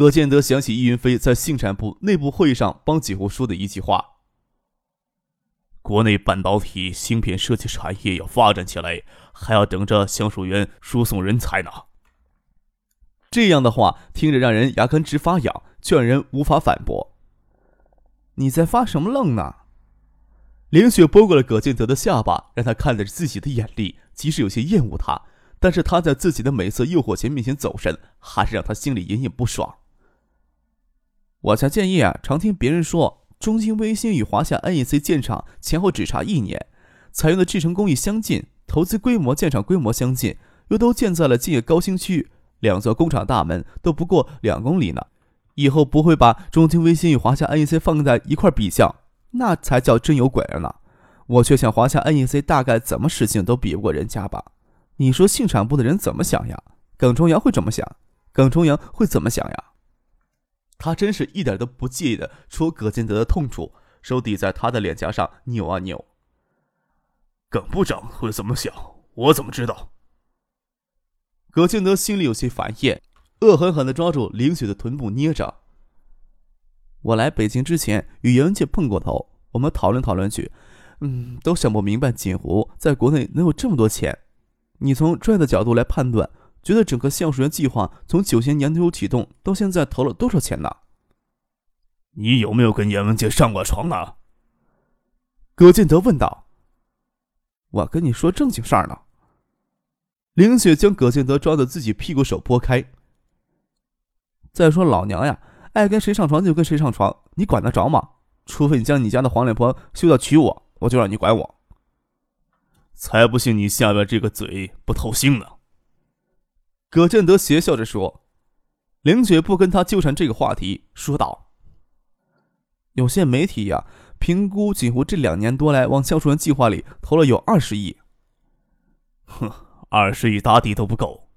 葛建德想起易云飞在信产部内部会议上帮锦湖说的一句话：“国内半导体芯片设计产业要发展起来，还要等着橡树园输送人才呢。”这样的话听着让人牙根直发痒，却让人无法反驳。你在发什么愣呢？凌雪拨过了葛建德的下巴，让他看着自己的眼力，即使有些厌恶他，但是他在自己的美色诱惑前面前走神，还是让他心里隐隐不爽。我才建议啊，常听别人说，中兴微芯与华夏 NEC 建厂前后只差一年，采用的制程工艺相近，投资规模、建厂规模相近，又都建在了近业高新区，两座工厂大门都不过两公里呢。以后不会把中兴微芯与华夏 NEC 放在一块比较，那才叫真有鬼了呢。我却想，华夏 NEC 大概怎么使劲都比不过人家吧？你说信产部的人怎么想呀？耿崇阳会怎么想？耿崇阳会怎么想呀？他真是一点都不介意的戳葛建德的痛处，手抵在他的脸颊上扭啊扭。耿部长会怎么想？我怎么知道？葛建德心里有些烦厌，恶狠狠的抓住林雪的臀部捏着。我来北京之前与杨文杰碰过头，我们讨论讨论去，嗯，都想不明白锦湖在国内能有这么多钱。你从专业的角度来判断。觉得整个橡树园计划从九千年头启动到现在投了多少钱呢？你有没有跟严文杰上过床呢？葛建德问道。我跟你说正经事儿呢。凌雪将葛建德抓的自己屁股手拨开。再说老娘呀，爱跟谁上床就跟谁上床，你管得着吗？除非你将你家的黄脸婆休要娶我，我就让你管我。才不信你下边这个嘴不透心呢。葛建德邪笑着说：“凌雪不跟他纠缠这个话题，说道：‘有些媒体呀，评估锦湖这两年多来往橡树园计划里投了有二十亿。’哼，二十亿打底都不够。”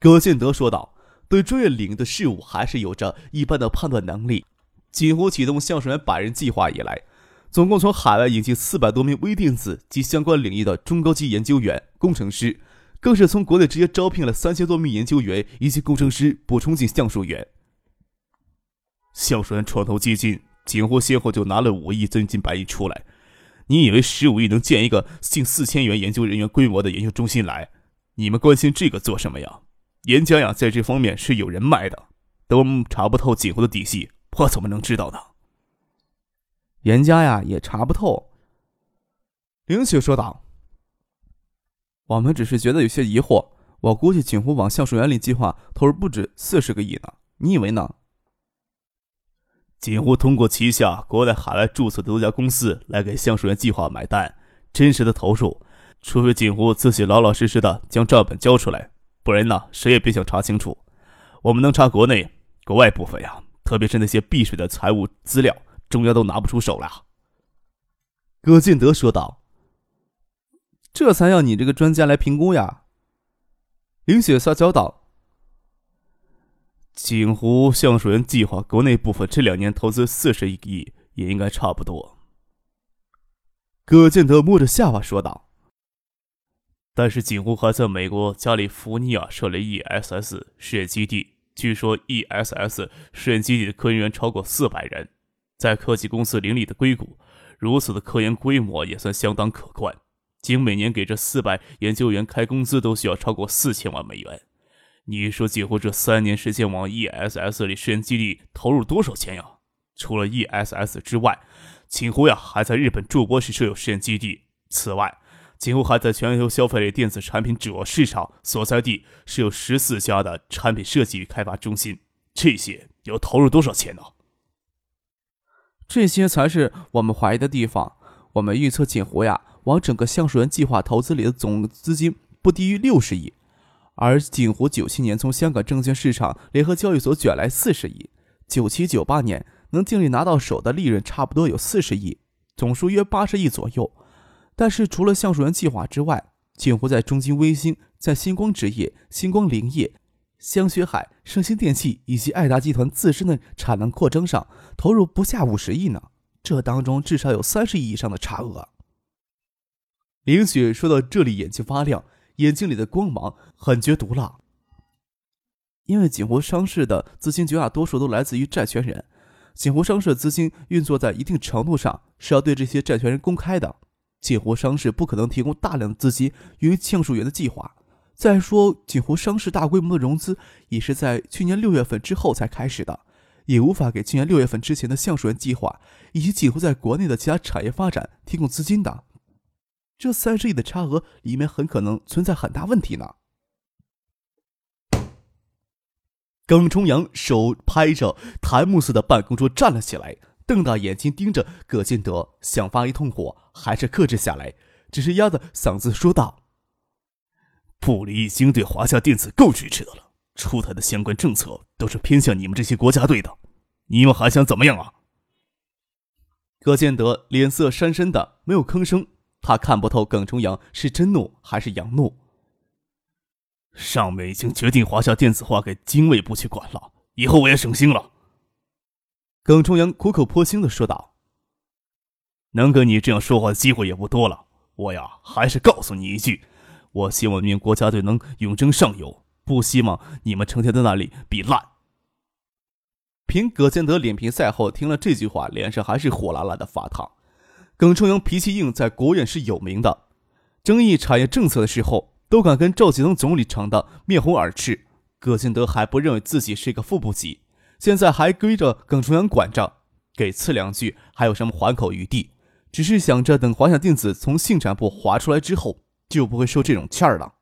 葛建德说道：“对专业领域的事物还是有着一般的判断能力。锦湖启动橡树园百人计划以来，总共从海外引进四百多名微电子及相关领域的中高级研究员、工程师。”更是从国内直接招聘了三千多名研究员以及工程师补充进橡树园。橡树园创投基金锦湖先后就拿了五亿真金白银出来，你以为十五亿能建一个近四千元研究人员规模的研究中心来？你们关心这个做什么呀？严家呀，在这方面是有人脉的，都查不透锦湖的底细，我怎么能知道呢？严家呀，也查不透。林雪说道。我们只是觉得有些疑惑。我估计锦湖往橡树园里计划投入不止四十个亿呢，你以为呢？锦湖通过旗下国内海外注册的多家公司来给橡树园计划买单，真实的投入，除非锦湖自己老老实实的将账本交出来，不然呢，谁也别想查清楚。我们能查国内、国外部分呀，特别是那些避税的财务资料，中央都拿不出手来。葛建德说道。这才要你这个专家来评估呀。林雪撒娇道：“锦湖橡树园计划国内部分这两年投资四十亿，也应该差不多。”葛建德摸着下巴说道：“但是锦湖还在美国加利福尼亚设了 ESS 试验基地，据说 ESS 试验基地的科研员超过四百人，在科技公司林立的硅谷，如此的科研规模也算相当可观。”仅每年给这四百研究员开工资都需要超过四千万美元，你说几乎这三年时间往 ESS 里试验基地投入多少钱呀？除了 ESS 之外，锦湖呀还在日本筑波市设有试验基地。此外，锦湖还在全球消费类电子产品主要市场所在地设有十四家的产品设计与开发中心。这些要投入多少钱呢？这些才是我们怀疑的地方。我们预测锦湖呀。往整个橡树园计划投资里的总资金不低于六十亿，而锦湖九七年从香港证券市场联合交易所卷来四十亿，九七九八年能尽力拿到手的利润差不多有四十亿，总数约八十亿左右。但是除了橡树园计划之外，锦湖在中金微星、在星光纸业、星光林业、香雪海、盛兴电器以及爱达集团自身的产能扩张上投入不下五十亿呢。这当中至少有三十亿以上的差额。林雪说到这里，眼睛发亮，眼睛里的光芒很觉毒辣。因为锦湖商事的资金绝大多数都来自于债权人，锦湖商事资金运作在一定程度上是要对这些债权人公开的。锦湖商事不可能提供大量的资金用于橡树园的计划。再说，锦湖商事大规模的融资也是在去年六月份之后才开始的，也无法给去年六月份之前的橡树园计划以及锦湖在国内的其他产业发展提供资金的。这三十亿的差额里面很可能存在很大问题呢。耿重阳手拍着檀木色的办公桌站了起来。瞪大眼睛盯着葛建德，想发一通火，还是克制下来，只是压着嗓子说道：“部里已经对华夏电子够支持的了，出台的相关政策都是偏向你们这些国家队的，你们还想怎么样啊？”葛建德脸色深深的，没有吭声。他看不透耿重阳是真怒还是佯怒。上面已经决定华夏电子化给经卫部去管了，以后我也省心了。耿重阳苦口婆心的说道：“能跟你这样说话的机会也不多了。我呀，还是告诉你一句，我希望你们国家队能永争上游，不希望你们成天在那里比烂。”凭葛建德脸皮赛后听了这句话，脸上还是火辣辣的发烫。耿重阳脾气硬，在国务院是有名的，争议产业政策的时候，都敢跟赵启东总理吵得面红耳赤。葛建德还不认为自己是一个副部级。现在还归着耿重阳管着，给刺两句还有什么还口余地？只是想着等华夏电子从信产部划出来之后，就不会受这种气儿了。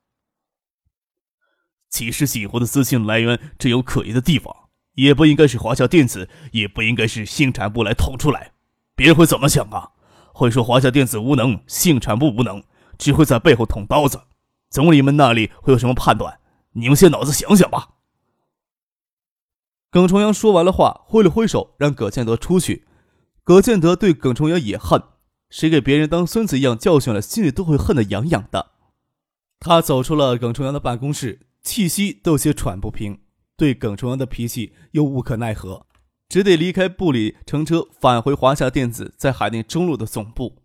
其实锦湖的资金来源只有可疑的地方，也不应该是华夏电子，也不应该是信产部来捅出来。别人会怎么想啊？会说华夏电子无能，信产部无能，只会在背后捅刀子。总理们那里会有什么判断？你们先脑子想想吧。耿重阳说完了话，挥了挥手，让葛建德出去。葛建德对耿重阳也恨，谁给别人当孙子一样教训了，心里都会恨得痒痒的。他走出了耿重阳的办公室，气息都有些喘不平。对耿重阳的脾气又无可奈何，只得离开部里，乘车返回华夏电子在海淀中路的总部。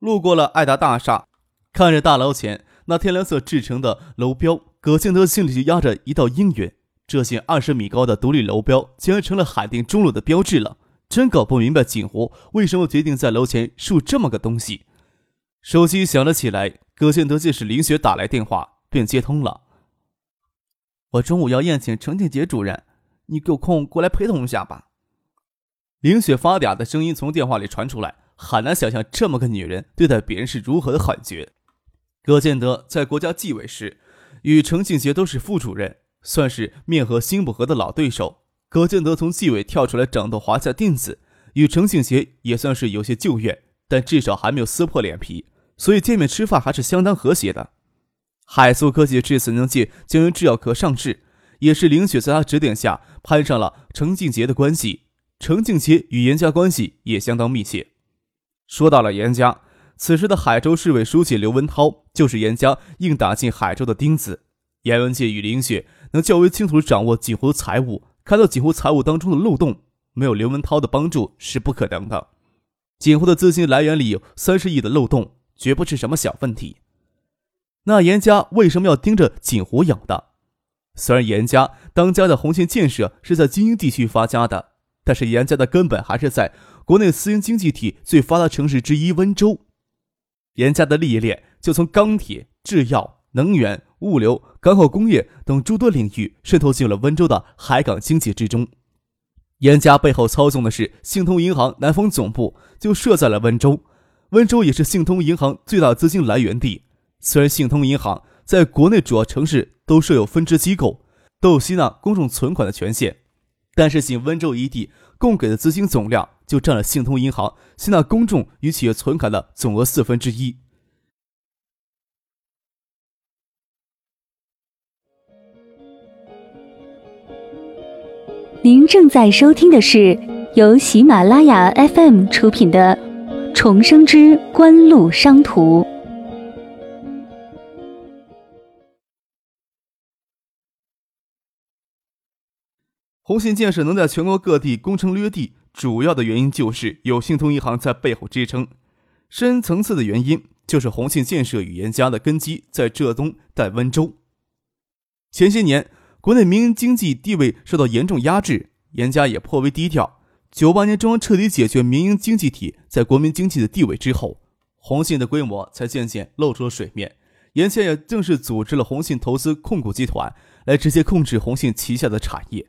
路过了爱达大厦，看着大楼前那天蓝色制成的楼标，葛建德心里就压着一道阴云。这近二十米高的独立楼标竟然成了海淀中路的标志了，真搞不明白锦湖为什么决定在楼前竖这么个东西。手机响了起来，葛建德见是林雪打来电话，便接通了。我中午要宴请程庆杰主任，你有空过来陪同一下吧。林雪发嗲的声音从电话里传出来，很难想象这么个女人对待别人是如何的狠绝。葛建德在国家纪委时，与程庆杰都是副主任。算是面和心不和的老对手。葛建德从纪委跳出来掌舵华夏电子，与程庆杰也算是有些旧怨，但至少还没有撕破脸皮，所以见面吃饭还是相当和谐的。海苏科技这次能借江源制药科上市，也是林雪在他指点下攀上了程静杰的关系。程静杰与严家关系也相当密切。说到了严家，此时的海州市委书记刘文涛就是严家硬打进海州的钉子。严文杰与林雪。能较为清楚地掌握锦湖财务，看到锦湖财务当中的漏洞，没有刘文涛的帮助是不可能的。锦湖的资金来源里有三十亿的漏洞，绝不是什么小问题。那严家为什么要盯着锦湖养的？虽然严家当家的红线建设是在精英地区发家的，但是严家的根本还是在国内私营经济体最发达城市之一温州。严家的利益链就从钢铁、制药、能源。物流、港口工业等诸多领域渗透进了温州的海港经济之中。严家背后操纵的是信通银行南方总部，就设在了温州。温州也是信通银行最大资金来源地。虽然信通银行在国内主要城市都设有分支机构，都有吸纳公众存款的权限，但是仅温州一地供给的资金总量就占了信通银行吸纳公众与企业存款的总额四分之一。您正在收听的是由喜马拉雅 FM 出品的《重生之官路商途》。红信建设能在全国各地攻城略地，主要的原因就是有信通银行在背后支撑。深层次的原因就是红信建设与严家的根基在浙东，在温州。前些年，国内民营经济地位受到严重压制，严家也颇为低调。九八年，中央彻底解决民营经济体在国民经济的地位之后，红信的规模才渐渐露出了水面。严家也正式组织了红信投资控股集团，来直接控制红信旗下的产业。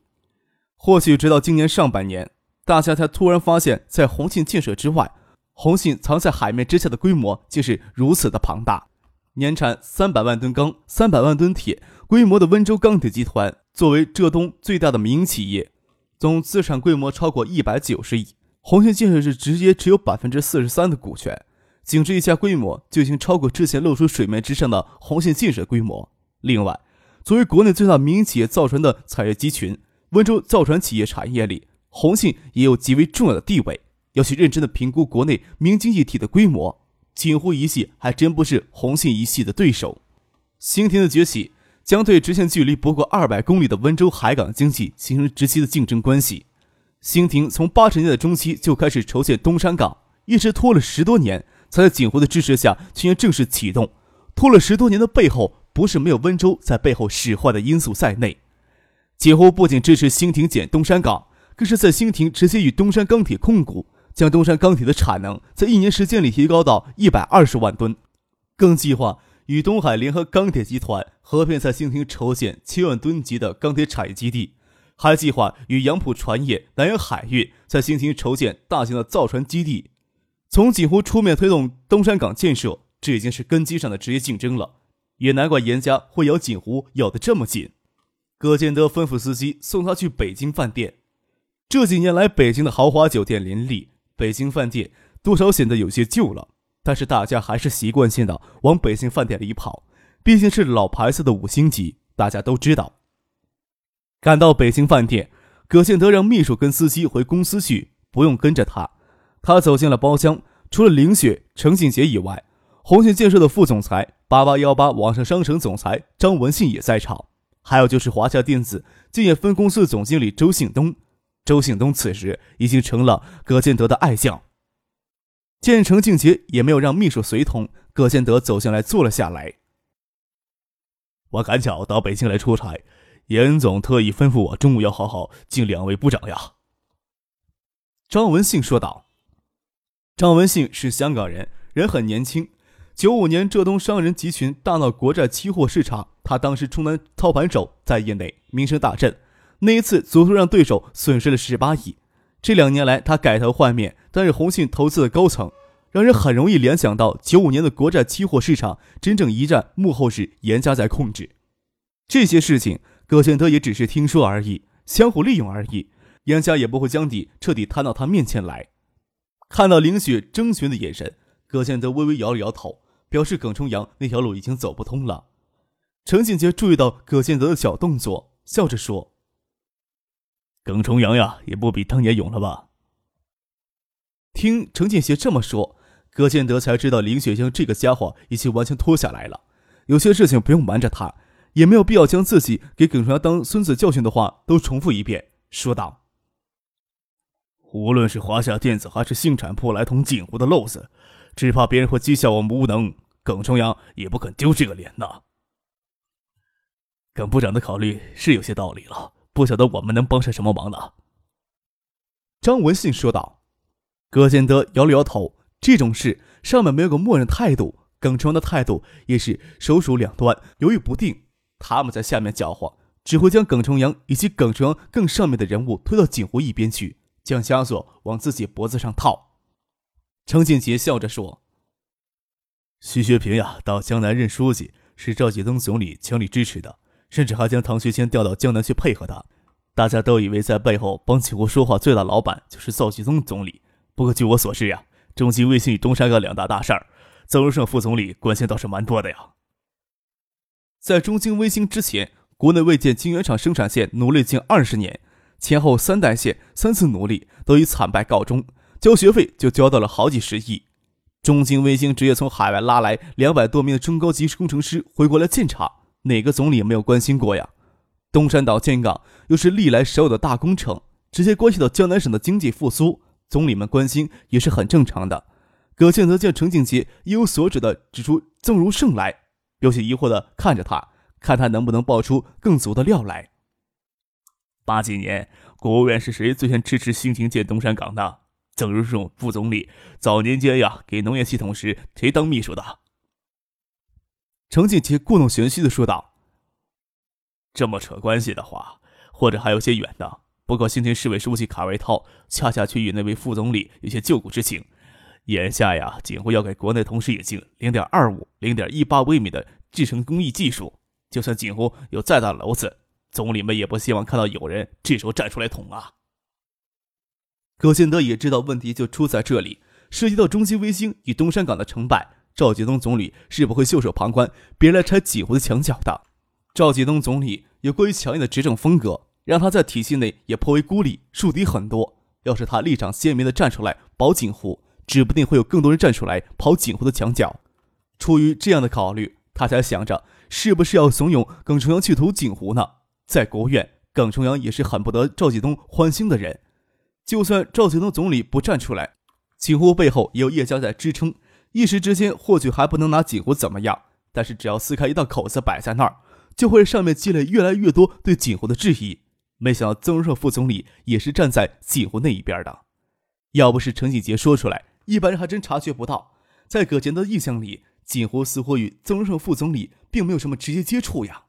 或许直到今年上半年，大家才突然发现，在红信建设之外，红信藏在海面之下的规模竟是如此的庞大。年产三百万吨钢、三百万吨铁规模的温州钢铁集团，作为浙东最大的民营企业，总资产规模超过一百九十亿。红信建设是直接持有百分之四十三的股权，仅这一家规模就已经超过之前露出水面之上的红信建设规模。另外，作为国内最大民营企业造船的产业集群。温州造船企业产业里，红信也有极为重要的地位。要去认真的评估国内民营经济体的规模，锦湖一系还真不是红信一系的对手。兴亭的崛起将对直线距离不过二百公里的温州海港经济形成直接的竞争关系。兴亭从八十年代中期就开始筹建东山港，一直拖了十多年，才在锦湖的支持下去年正式启动。拖了十多年的背后，不是没有温州在背后使坏的因素在内。锦湖不仅支持兴亭建东山港，更是在兴亭直接与东山钢铁控股，将东山钢铁的产能在一年时间里提高到一百二十万吨，更计划与东海联合钢铁集团合并在兴亭筹建七万吨级的钢铁产业基地，还计划与杨浦船业、南洋海运在兴亭筹建大型的造船基地。从锦湖出面推动东山港建设，这已经是根基上的直接竞争了，也难怪严家会咬锦湖咬得这么紧。葛建德吩咐司机送他去北京饭店。这几年来，北京的豪华酒店林立，北京饭店多少显得有些旧了，但是大家还是习惯性的往北京饭店里跑，毕竟是老牌子的五星级，大家都知道。赶到北京饭店，葛建德让秘书跟司机回公司去，不用跟着他。他走进了包厢，除了林雪、程锦杰以外，红信建设的副总裁、八八幺八网上商城总裁张文信也在场。还有就是华夏电子建业分公司的总经理周信东，周信东此时已经成了葛建德的爱将。见程敬杰也没有让秘书随同，葛建德走进来坐了下来。我赶巧到北京来出差，严总特意吩咐我中午要好好敬两位部长呀。张文信说道。张文信是香港人，人很年轻。九五年浙东商人集群大闹国债期货市场。他当时充当操盘手，在业内名声大振。那一次，足足让对手损失了十八亿。这两年来，他改头换面，担任红信投资的高层，让人很容易联想到九五年的国债期货市场真正一战幕后是严家在控制。这些事情，葛建德也只是听说而已，相互利用而已。严家也不会将底彻底摊到他面前来。看到林雪征询的眼神，葛建德微微摇了摇头，表示耿重阳那条路已经走不通了。程锦杰注意到葛建德的小动作，笑着说：“耿重阳呀，也不比当年勇了吧？”听程锦杰这么说，葛建德才知道林雪香这个家伙已经完全脱下来了。有些事情不用瞒着他，也没有必要将自己给耿重阳当孙子教训的话都重复一遍，说道：“无论是华夏电子还是信产铺来捅锦湖的漏子，只怕别人会讥笑我们无能，耿重阳也不肯丢这个脸呐。”耿部长的考虑是有些道理了，不晓得我们能帮上什么忙呢？张文信说道。葛建德摇了摇头，这种事上面没有个默认态度，耿重阳的态度也是手鼠两端，犹豫不定。他们在下面搅和，只会将耿重阳以及耿重阳更上面的人物推到锦湖一边去，将枷锁往自己脖子上套。程建杰笑着说：“徐学平呀，到江南任书记，是赵启宗总理强力支持的。”甚至还将唐学谦调到江南去配合他，大家都以为在背后帮锦湖说话最大老板就是赵启宗总理。不过据我所知呀，中金卫星与东山港两大大事儿，邹荣胜副总理关心倒是蛮多的呀。在中金卫星之前，国内未建晶圆厂生产线努力近二十年，前后三代线三次努力都以惨败告终，交学费就交到了好几十亿。中兴卫星直接从海外拉来两百多名的中高级工程师回国来建厂，哪个总理没有关心过呀？东山岛建港又是历来少有的大工程，直接关系到江南省的经济复苏，总理们关心也是很正常的。葛庆泽见程景杰一有所指的指出曾如胜来，有些疑惑的看着他，看他能不能爆出更足的料来。八几年，国务院是谁最先支持兴建东山港的？曾如胜副总理早年间呀，给农业系统时谁当秘书的？程庆杰故弄玄虚的说道：“这么扯关系的话，或者还有些远呢。不过兴平市委书记卡维涛恰恰却与那位副总理有些旧故之情。眼下呀，锦湖要给国内同时引进零点二五、零点一八微米的制成工艺技术，就算锦湖有再大的篓子，总理们也不希望看到有人这时候站出来捅啊。”葛建德也知道问题就出在这里，涉及到中兴卫星与东山港的成败，赵启东总理是不会袖手旁观，别人来拆锦湖的墙角的。赵启东总理有过于强硬的执政风格，让他在体系内也颇为孤立，树敌很多。要是他立场鲜明的站出来保锦湖，指不定会有更多人站出来跑锦湖的墙角。出于这样的考虑，他才想着是不是要怂恿耿崇阳去投锦湖呢？在国务院，耿崇阳也是很不得赵启东欢心的人。就算赵启东总理不站出来，锦湖背后也有叶家在支撑，一时之间或许还不能拿锦湖怎么样，但是只要撕开一道口子摆在那儿，就会上面积累越来越多对锦湖的质疑。没想到曾荣寿副总理也是站在锦湖那一边的，要不是陈锦杰说出来，一般人还真察觉不到。在葛杰的印象里，锦湖似乎与曾荣寿副总理并没有什么直接接触呀。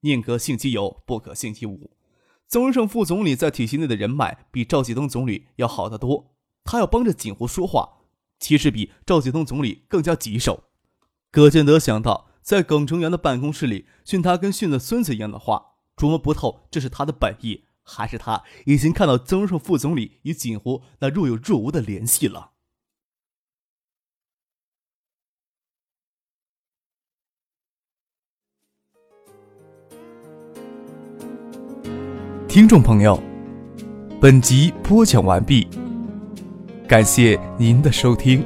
宁可信其有，不可信其无。曾荣胜副总理在体系内的人脉比赵启东总理要好得多，他要帮着锦湖说话，其实比赵启东总理更加棘手。葛建德想到在耿成元的办公室里训他跟训了孙子一样的话，琢磨不透这是他的本意，还是他已经看到曾荣胜副总理与锦湖那若有若无的联系了。听众朋友，本集播讲完毕，感谢您的收听。